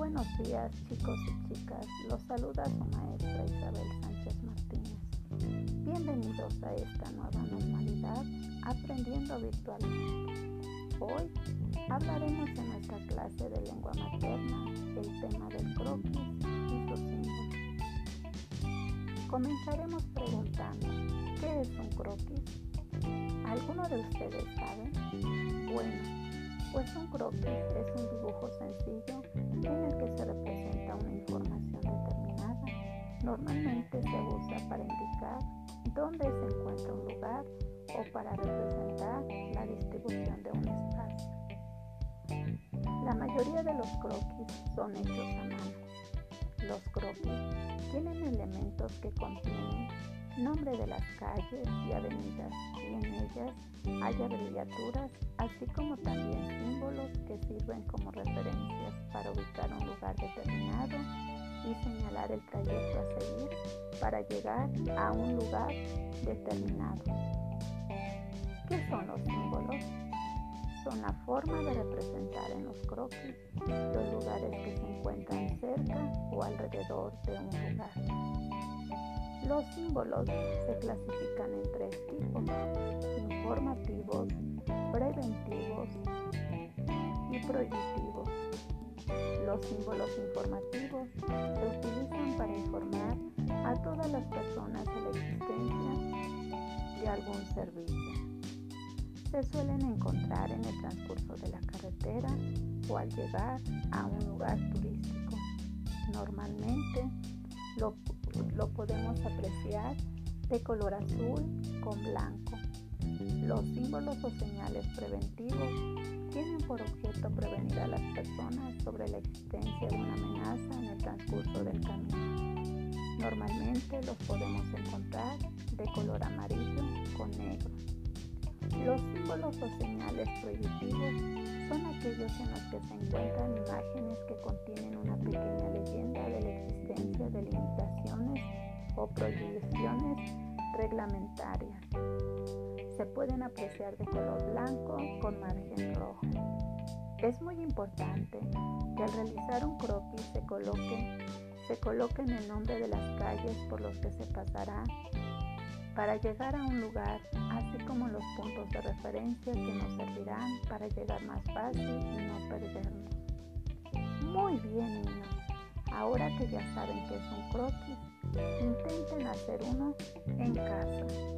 buenos días chicos y chicas, los saluda su maestra Isabel Sánchez Martínez. Bienvenidos a esta nueva normalidad aprendiendo virtualmente. Hoy hablaremos en nuestra clase de lengua materna el tema del croquis y sus símbolos. Comenzaremos preguntando, ¿qué es un croquis? ¿Alguno de ustedes sabe? Bueno, pues un croquis es un dibujo sencillo en el que se representa una información determinada. Normalmente se usa para indicar dónde se encuentra un lugar o para representar la distribución de un espacio. La mayoría de los croquis son hechos a mano. Los croquis tienen elementos que contienen nombre de las calles y avenidas y en ellas hay abreviaturas así como también símbolos que sirven como referencias para ubicar un lugar determinado y señalar el trayecto a seguir para llegar a un lugar determinado. ¿Qué son los símbolos? Son la forma de representar en los croquis los lugares que se encuentran cerca o alrededor de un lugar. Los símbolos se clasifican en tres tipos, informativos, prohibitivos. Los símbolos informativos se utilizan para informar a todas las personas de la existencia de algún servicio. Se suelen encontrar en el transcurso de la carretera o al llegar a un lugar turístico. Normalmente lo lo podemos apreciar de color azul con blanco. Los símbolos o señales preventivos tienen por objeto prevenir a las personas sobre la existencia de una amenaza en el transcurso del camino. Normalmente los podemos encontrar de color amarillo con negro. Los símbolos o señales prohibitivos son aquellos en los que se encuentran imágenes que contienen una pequeña leyenda de la existencia de limitaciones o prohibiciones reglamentarias. Pueden apreciar de color blanco con margen rojo. Es muy importante que al realizar un croquis se coloque, se coloque el nombre de las calles por los que se pasará para llegar a un lugar, así como los puntos de referencia que nos servirán para llegar más fácil y no perdernos. Muy bien niños, ahora que ya saben que es un croquis, intenten hacer uno en casa.